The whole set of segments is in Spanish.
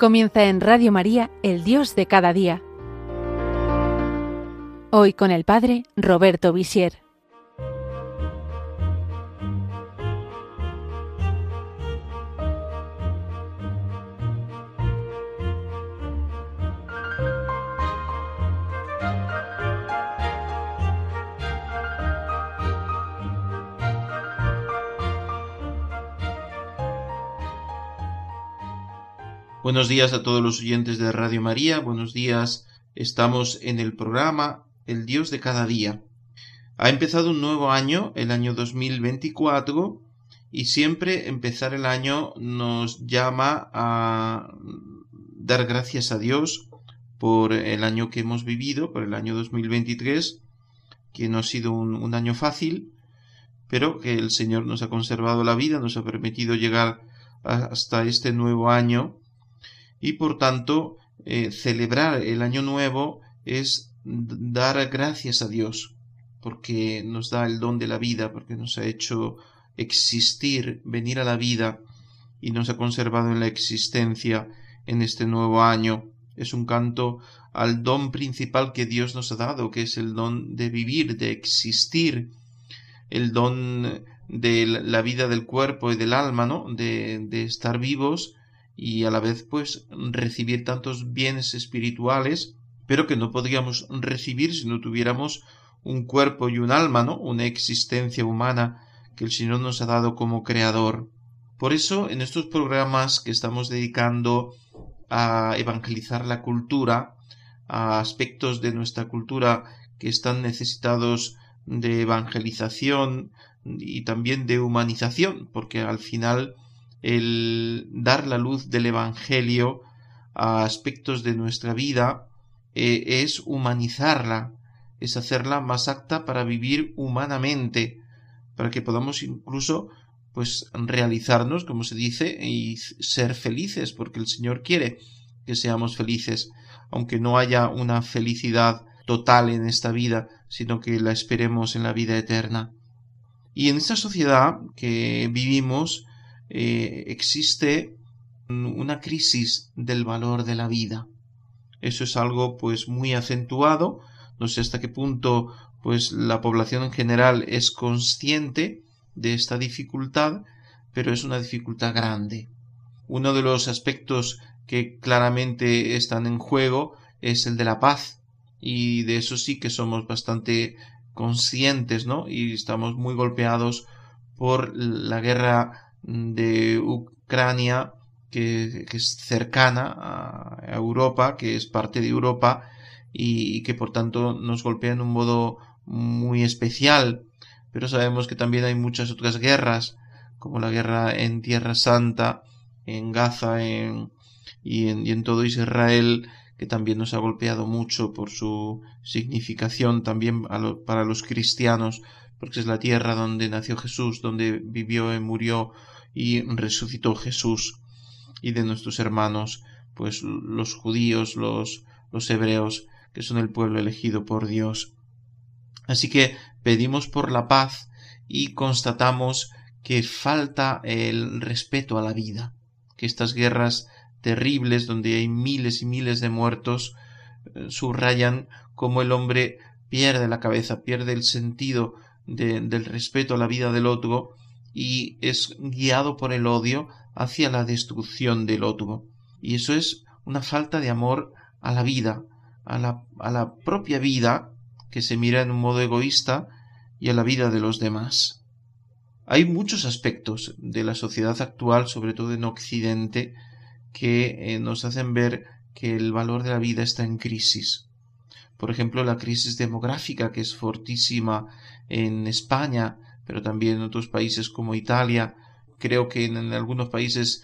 Comienza en Radio María, el Dios de cada día. Hoy con el Padre Roberto Visier. Buenos días a todos los oyentes de Radio María, buenos días. Estamos en el programa El Dios de cada día. Ha empezado un nuevo año, el año 2024, y siempre empezar el año nos llama a dar gracias a Dios por el año que hemos vivido, por el año 2023, que no ha sido un, un año fácil, pero que el Señor nos ha conservado la vida, nos ha permitido llegar hasta este nuevo año y por tanto eh, celebrar el año nuevo es dar gracias a Dios porque nos da el don de la vida, porque nos ha hecho existir, venir a la vida y nos ha conservado en la existencia en este nuevo año. Es un canto al don principal que Dios nos ha dado, que es el don de vivir, de existir, el don de la vida del cuerpo y del alma, ¿no? De, de estar vivos y a la vez pues recibir tantos bienes espirituales, pero que no podríamos recibir si no tuviéramos un cuerpo y un alma, ¿no? Una existencia humana que el Señor nos ha dado como creador. Por eso, en estos programas que estamos dedicando a evangelizar la cultura, a aspectos de nuestra cultura que están necesitados de evangelización y también de humanización, porque al final el dar la luz del Evangelio a aspectos de nuestra vida eh, es humanizarla, es hacerla más apta para vivir humanamente, para que podamos incluso pues realizarnos, como se dice, y ser felices, porque el Señor quiere que seamos felices, aunque no haya una felicidad total en esta vida, sino que la esperemos en la vida eterna. Y en esta sociedad que vivimos, eh, existe una crisis del valor de la vida. Eso es algo pues muy acentuado. No sé hasta qué punto pues la población en general es consciente de esta dificultad, pero es una dificultad grande. Uno de los aspectos que claramente están en juego es el de la paz y de eso sí que somos bastante conscientes, ¿no? Y estamos muy golpeados por la guerra de Ucrania que, es cercana a Europa, que es parte de Europa y, que por tanto nos golpea en un modo muy especial. Pero sabemos que también hay muchas otras guerras, como la guerra en Tierra Santa, en Gaza en, y, en, y en todo Israel, que también nos ha golpeado mucho por su significación también para los cristianos, porque es la tierra donde nació Jesús, donde vivió y murió y resucitó Jesús y de nuestros hermanos, pues los judíos, los, los hebreos, que son el pueblo elegido por Dios. Así que pedimos por la paz y constatamos que falta el respeto a la vida, que estas guerras terribles donde hay miles y miles de muertos eh, subrayan cómo el hombre pierde la cabeza, pierde el sentido del respeto a la vida del otro y es guiado por el odio hacia la destrucción del otro. Y eso es una falta de amor a la vida, a la, a la propia vida, que se mira en un modo egoísta, y a la vida de los demás. Hay muchos aspectos de la sociedad actual, sobre todo en Occidente, que eh, nos hacen ver que el valor de la vida está en crisis. Por ejemplo, la crisis demográfica, que es fortísima en España, pero también en otros países como Italia. Creo que en, algunos países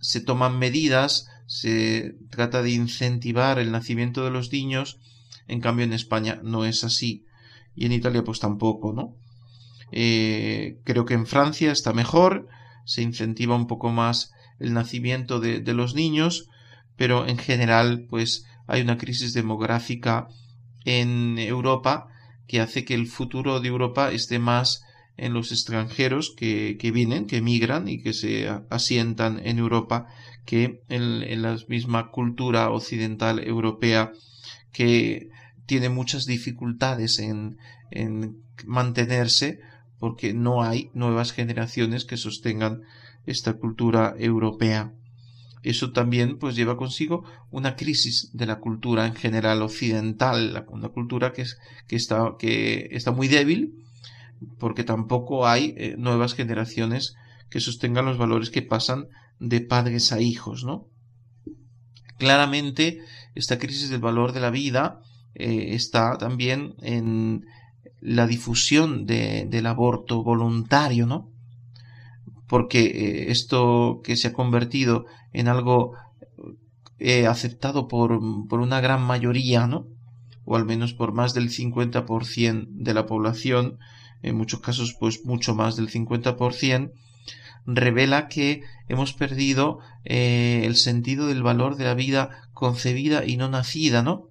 se toman medidas, se trata de incentivar el nacimiento de los niños, en cambio en España no es así y en Italia pues tampoco, ¿no? Eh, creo que en Francia está mejor, se incentiva un poco más el nacimiento de, de, los niños, pero en general pues hay una crisis demográfica en Europa que hace que el futuro de Europa esté más en los extranjeros que, que vienen, que emigran y que se asientan en Europa, que en, la misma cultura occidental europea que tiene muchas dificultades en, en mantenerse porque no hay nuevas generaciones que sostengan esta cultura europea. Eso también pues lleva consigo una crisis de la cultura en general occidental, una cultura que, es, que, está, que está muy débil porque tampoco hay eh, nuevas generaciones que sostengan los valores que pasan de padres a hijos, ¿no? Claramente, esta crisis del valor de la vida eh, está también en la difusión del aborto voluntario, ¿no? Porque eh, esto que se ha convertido en algo aceptado por, por una gran mayoría, ¿no? o al menos por más del 50% de la población, en muchos casos pues mucho más del 50%, revela que hemos perdido eh, el sentido del valor de la vida concebida y no nacida, ¿no?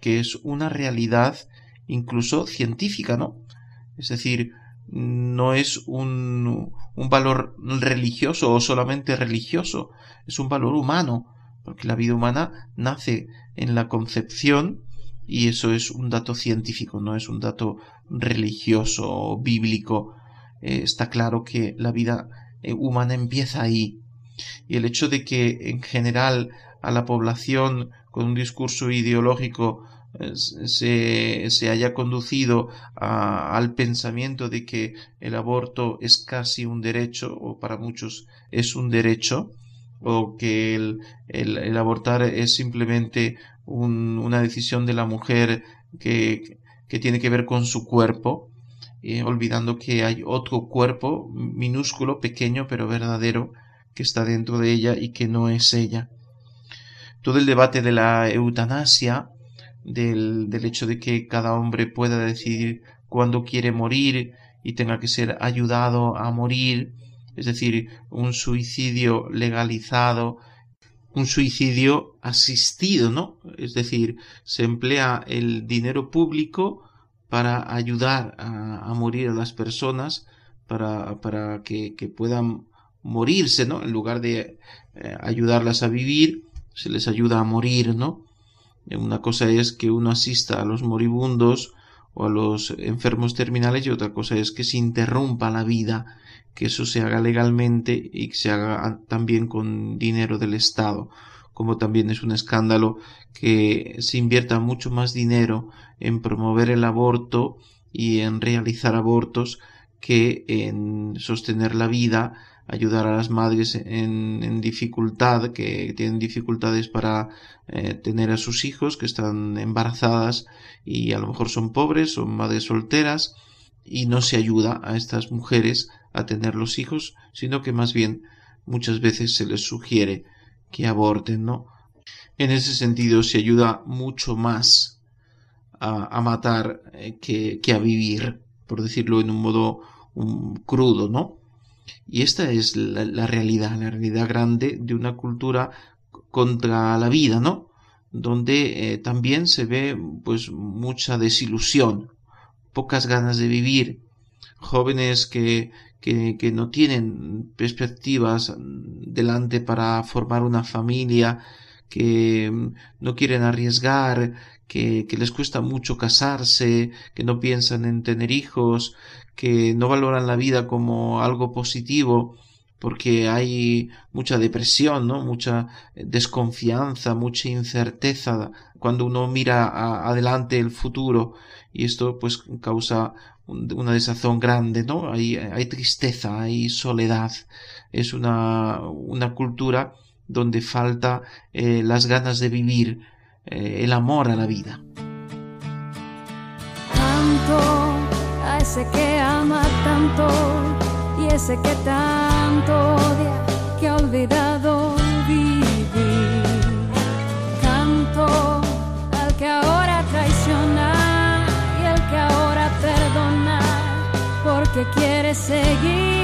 Que es una realidad incluso científica, ¿no? Es decir, no es un, un valor religioso o solamente religioso, es un valor humano, porque la vida humana nace en la concepción y eso es un dato científico, no es un dato religioso o bíblico. Eh, está claro que la vida eh, humana empieza ahí. Y el hecho de que en general a la población con un discurso ideológico se, se, haya conducido al pensamiento de que el aborto es casi un derecho o para muchos es un derecho o que el, el abortar es simplemente una decisión de la mujer que, que, tiene que ver con su cuerpo, eh, olvidando que hay otro cuerpo minúsculo, pequeño, pero verdadero, que está dentro de ella y que no es ella. Todo el debate de la eutanasia, del, del hecho de que cada hombre pueda decidir cuándo quiere morir y tenga que ser ayudado a morir, es decir, un suicidio legalizado un suicidio asistido, ¿no? Es decir, se emplea el dinero público para ayudar a, morir a las personas, para, para que, puedan morirse, ¿no? En lugar de eh, ayudarlas a vivir, se les ayuda a morir, ¿no? Una cosa es que uno asista a los moribundos o a los enfermos terminales y otra cosa es que se interrumpa la vida que eso se haga legalmente y que se haga también con dinero del Estado, como también es un escándalo que se invierta mucho más dinero en promover el aborto y en realizar abortos que en sostener la vida, ayudar a las madres en, dificultad, que tienen dificultades para eh, tener a sus hijos, que están embarazadas y a lo mejor son pobres, son madres solteras, y no se ayuda a estas mujeres a tener los hijos, sino que más bien muchas veces se les sugiere que aborten, ¿no? En ese sentido se ayuda mucho más a, matar eh, que, que, a vivir, por decirlo en un modo crudo, ¿no? Y esta es la, realidad, la realidad grande de una cultura contra la vida, ¿no? Donde eh, también se ve pues mucha desilusión, pocas ganas de vivir, jóvenes que, que, no tienen perspectivas delante para formar una familia, que mm, no quieren arriesgar, que, que, les cuesta mucho casarse, que no piensan en tener hijos, que no valoran la vida como algo positivo, porque hay mucha depresión, ¿no? mucha desconfianza, mucha incerteza cuando uno mira adelante el futuro y esto pues causa una desazón grande, ¿no? Hay, hay tristeza, hay soledad, es una, una cultura donde falta eh, las ganas de vivir, eh, el amor a la vida. Tanto a ese que ama tanto y ese que tanto odia, que ha olvidado vivir. Canto al que ahora traiciona y el que ahora perdona porque quiere seguir.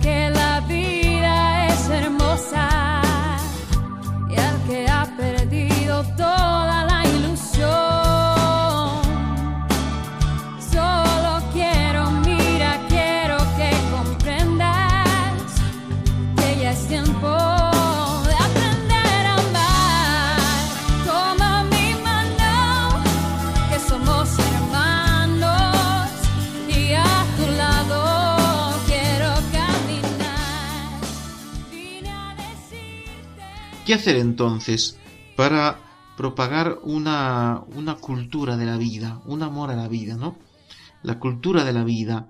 Que la vida es hermosa ¿Qué hacer entonces para propagar una, una cultura de la vida, un amor a la vida, ¿no? La cultura de la vida,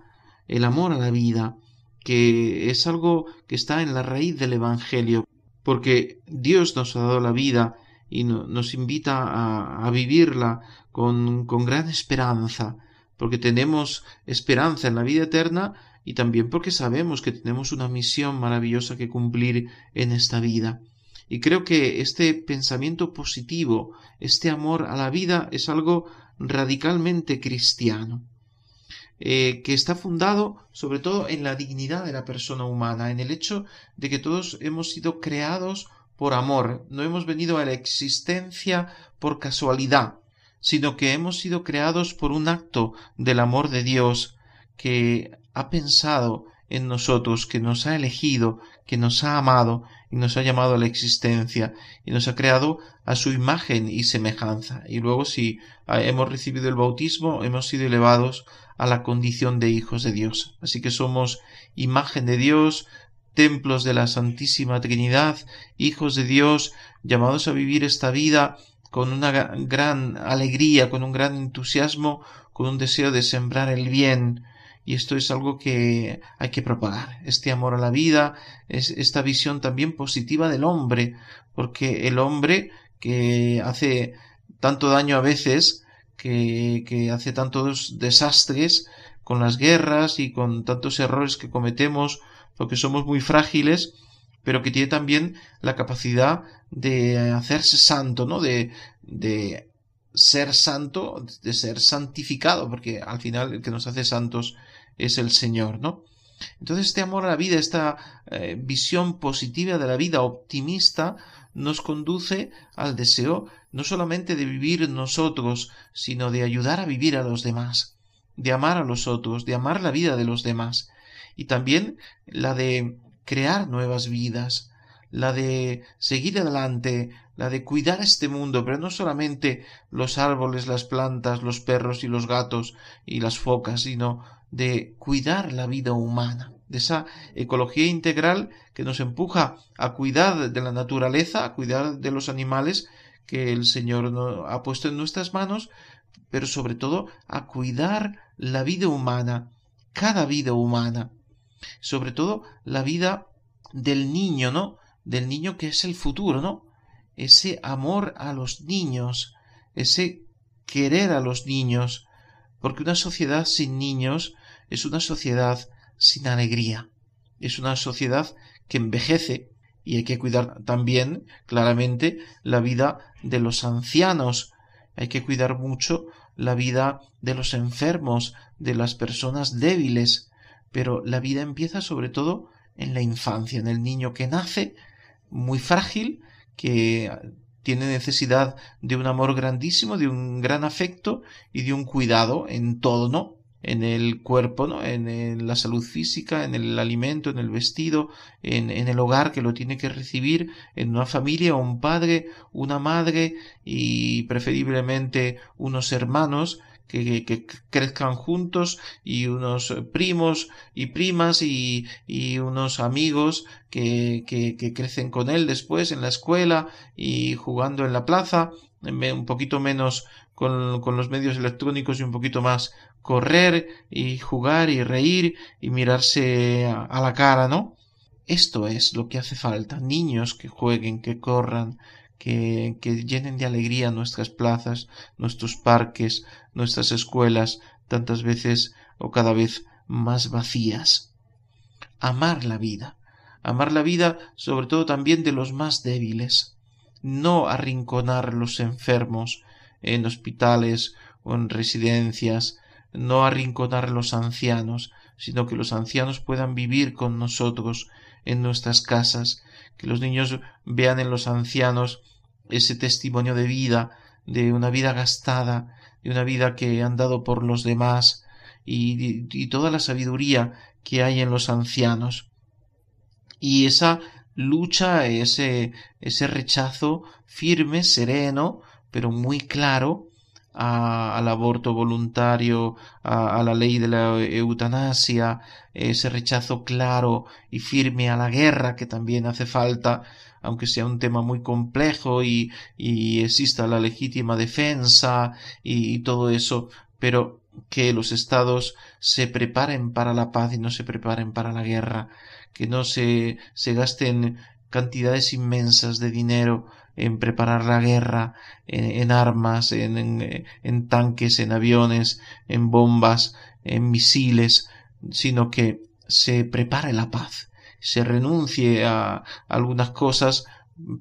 el amor a la vida, que es algo que está en la raíz del Evangelio, porque Dios nos ha dado la vida y nos invita a, a vivirla con, con, gran esperanza, porque tenemos esperanza en la vida eterna y también porque sabemos que tenemos una misión maravillosa que cumplir en esta vida. Y creo que este pensamiento positivo, este amor a la vida es algo radicalmente cristiano, eh, que está fundado sobre todo en la dignidad de la persona humana, en el hecho de que todos hemos sido creados por amor, no hemos venido a la existencia por casualidad, sino que hemos sido creados por un acto del amor de Dios que ha pensado en nosotros, que nos ha elegido, que nos ha amado y nos ha llamado a la existencia y nos ha creado a su imagen y semejanza. Y luego si ah, hemos recibido el bautismo, hemos sido elevados a la condición de hijos de Dios. Así que somos imagen de Dios, templos de la Santísima Trinidad, hijos de Dios, llamados a vivir esta vida con una gran alegría, con un gran entusiasmo, con un deseo de sembrar el bien, y esto es algo que hay que propagar, este amor a la vida, es esta visión también positiva del hombre, porque el hombre que hace tanto daño a veces, que, que hace tantos desastres con las guerras y con tantos errores que cometemos, porque somos muy frágiles, pero que tiene también la capacidad de hacerse santo, ¿no? De, de ser santo, de ser santificado, porque al final el que nos hace santos es el Señor, ¿no? Entonces este amor a la vida, esta eh, visión positiva de la vida optimista, nos conduce al deseo no solamente de vivir nosotros, sino de ayudar a vivir a los demás, de amar a los otros, de amar la vida de los demás, y también la de crear nuevas vidas, la de seguir adelante, la de cuidar este mundo, pero no solamente los árboles, las plantas, los perros y los gatos y las focas, sino de cuidar la vida humana, de esa ecología integral que nos empuja a cuidar de la naturaleza, a cuidar de los animales que el Señor ha puesto en nuestras manos, pero sobre todo a cuidar la vida humana, cada vida humana, sobre todo la vida del niño, ¿no? Del niño que es el futuro, ¿no? Ese amor a los niños, ese querer a los niños, porque una sociedad sin niños es una sociedad sin alegría, es una sociedad que envejece y hay que cuidar también claramente la vida de los ancianos, hay que cuidar mucho la vida de los enfermos, de las personas débiles, pero la vida empieza sobre todo en la infancia, en el niño que nace muy frágil, que tiene necesidad de un amor grandísimo, de un gran afecto y de un cuidado en todo, ¿no? En el cuerpo, ¿no? En la salud física, en el alimento, en el vestido, en, en el hogar que lo tiene que recibir, en una familia, un padre, una madre y preferiblemente unos hermanos que, que, crezcan juntos y unos primos y primas y, unos amigos que, que, que, crecen con él después en la escuela y jugando en la plaza, un poquito menos con, con los medios electrónicos y un poquito más correr y jugar y reír y mirarse a, a la cara, ¿no? Esto es lo que hace falta, niños que jueguen, que corran, que, llenen de alegría nuestras plazas, nuestros parques, nuestras escuelas, tantas veces o cada vez más vacías. Amar la vida, amar la vida sobre todo también de los más débiles, no arrinconar los enfermos en hospitales o en residencias, no arrinconar los ancianos, sino que los ancianos puedan vivir con nosotros en nuestras casas, que los niños vean en los ancianos ese testimonio de vida, de una vida gastada, de una vida que han dado por los demás, y, y toda la sabiduría que hay en los ancianos. Y esa lucha, ese, ese rechazo firme, sereno, pero muy claro al aborto voluntario, a, la ley de la eutanasia, ese rechazo claro y firme a la guerra que también hace falta, aunque sea un tema muy complejo y, y exista la legítima defensa y, todo eso, pero que los estados se preparen para la paz y no se preparen para la guerra, que no se, se gasten cantidades inmensas de dinero en preparar la guerra, en, armas, en, en, tanques, en aviones, en bombas, en misiles, sino que se prepare la paz, se renuncie a, algunas cosas,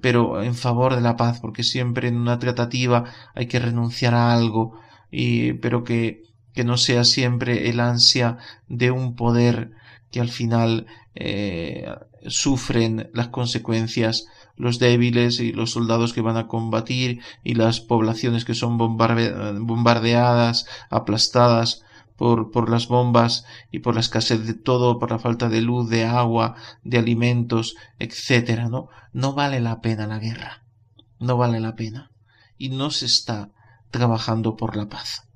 pero en favor de la paz, porque siempre en una tratativa hay que renunciar a algo, y, pero que, que no sea siempre el ansia de un poder que al final eh, sufren las consecuencias los débiles y los soldados que van a combatir y las poblaciones que son bombardeadas, aplastadas por, por las bombas y por la escasez de todo, por la falta de luz, de agua, de alimentos, etcétera, ¿no? No vale la pena la guerra. No vale la pena. Y no se está trabajando por la paz.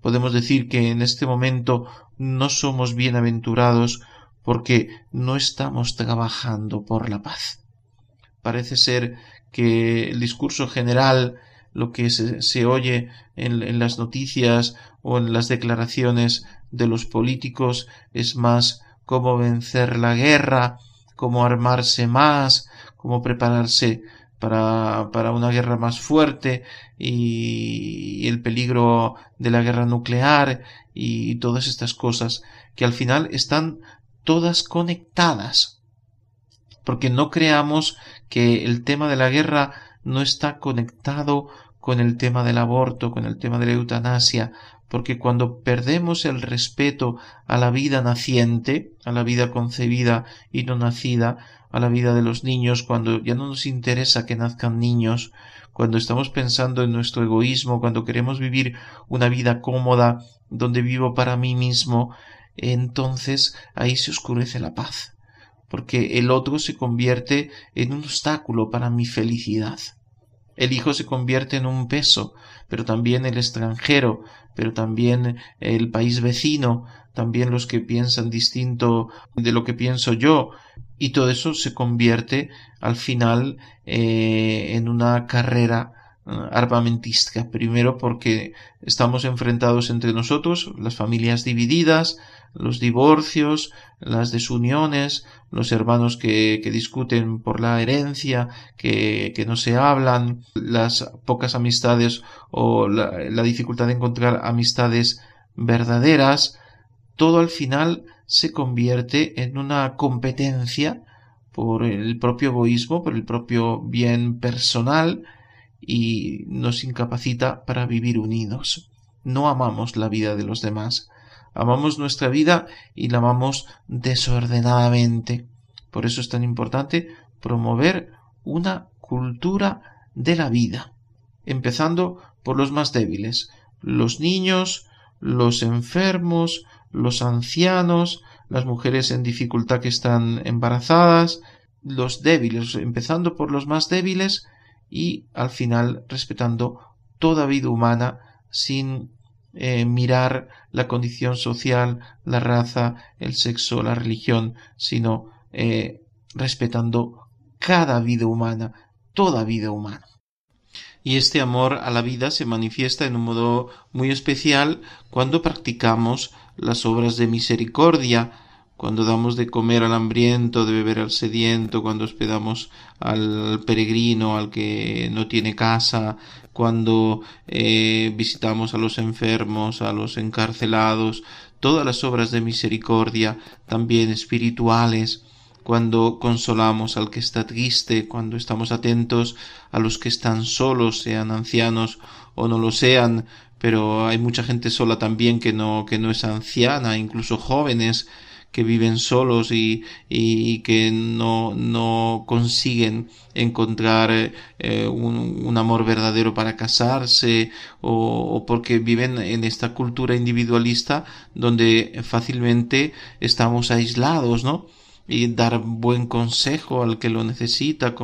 Podemos decir que en este momento no somos bienaventurados porque no estamos trabajando por la paz. Parece ser que el discurso general, lo que se, oye en, las noticias o en las declaraciones de los políticos es más cómo vencer la guerra, cómo armarse más, cómo prepararse para, para una guerra más fuerte y, el peligro de la guerra nuclear y todas estas cosas que al final están todas conectadas. Porque no creamos que el tema de la guerra no está conectado con el tema del aborto, con el tema de la eutanasia, porque cuando perdemos el respeto a la vida naciente, a la vida concebida y no nacida, a la vida de los niños, cuando ya no nos interesa que nazcan niños, cuando estamos pensando en nuestro egoísmo, cuando queremos vivir una vida cómoda, donde vivo para mí mismo, entonces ahí se oscurece la paz, porque el otro se convierte en un obstáculo para mi felicidad. El hijo se convierte en un peso, pero también el extranjero, pero también el país vecino, también los que piensan distinto de lo que pienso yo, y todo eso se convierte al final eh, en una carrera armamentística. Primero porque estamos enfrentados entre nosotros, las familias divididas, los divorcios, las desuniones, los hermanos que, que discuten por la herencia, que, que, no se hablan, las pocas amistades o la, la dificultad de encontrar amistades verdaderas, todo al final se convierte en una competencia por el propio egoísmo, por el propio bien personal, y nos incapacita para vivir unidos. No amamos la vida de los demás, amamos nuestra vida y la amamos desordenadamente. Por eso es tan importante promover una cultura de la vida, empezando por los más débiles, los niños, los enfermos, los ancianos, las mujeres en dificultad que están embarazadas, los débiles, empezando por los más débiles y al final respetando toda vida humana sin eh, mirar la condición social, la raza, el sexo, la religión, sino eh, respetando cada vida humana, toda vida humana. Y este amor a la vida se manifiesta en un modo muy especial cuando practicamos las obras de misericordia, cuando damos de comer al hambriento, de beber al sediento, cuando hospedamos al peregrino, al que no tiene casa, cuando eh, visitamos a los enfermos, a los encarcelados, todas las obras de misericordia, también espirituales, cuando consolamos al que está triste, cuando estamos atentos a los que están solos, sean ancianos o no lo sean, pero hay mucha gente sola también que no, que no es anciana, incluso jóvenes que viven solos y, y que no, no consiguen encontrar eh, un, un, amor verdadero para casarse o, o, porque viven en esta cultura individualista donde fácilmente estamos aislados, ¿no? y dar buen consejo al que lo necesita,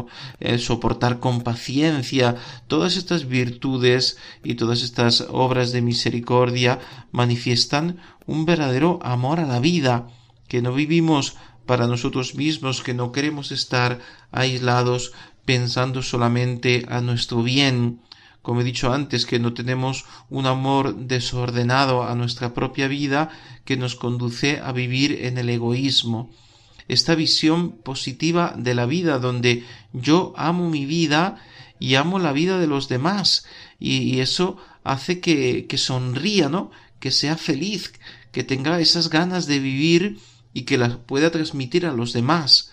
eh, soportar con paciencia, todas estas virtudes y todas estas obras de misericordia manifiestan un verdadero amor a la vida, que no vivimos para nosotros mismos, que no queremos estar aislados pensando solamente a nuestro bien, como he dicho antes, que no tenemos un amor desordenado a nuestra propia vida que nos conduce a vivir en el egoísmo. Esta visión positiva de la vida, donde yo amo mi vida y amo la vida de los demás, y, y eso hace que, que sonría, ¿no? Que sea feliz, que tenga esas ganas de vivir y que las pueda transmitir a los demás.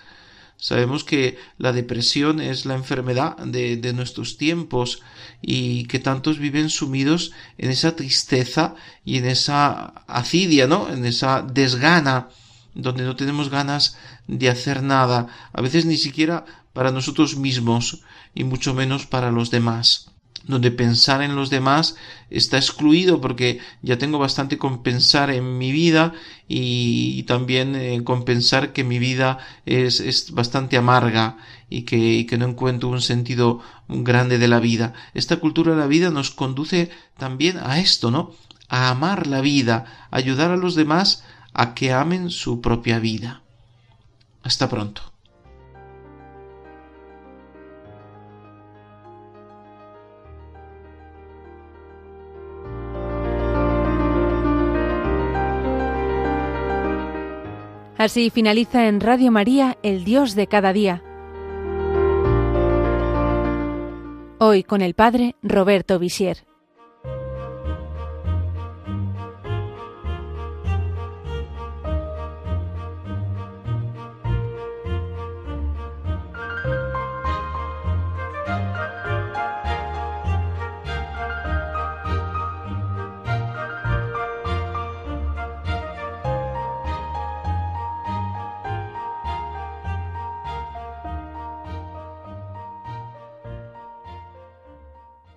Sabemos que la depresión es la enfermedad de, de, nuestros tiempos y que tantos viven sumidos en esa tristeza y en esa acidia, ¿no? En esa desgana, donde no tenemos ganas de hacer nada, a veces ni siquiera para nosotros mismos y mucho menos para los demás donde pensar en los demás está excluido porque ya tengo bastante con pensar en mi vida y, también eh, con pensar que mi vida es, es bastante amarga y que, y que, no encuentro un sentido grande de la vida. Esta cultura de la vida nos conduce también a esto, ¿no? A amar la vida, ayudar a los demás a que amen su propia vida. Hasta pronto. Así finaliza en Radio María El Dios de cada día. Hoy con el Padre Roberto Visier.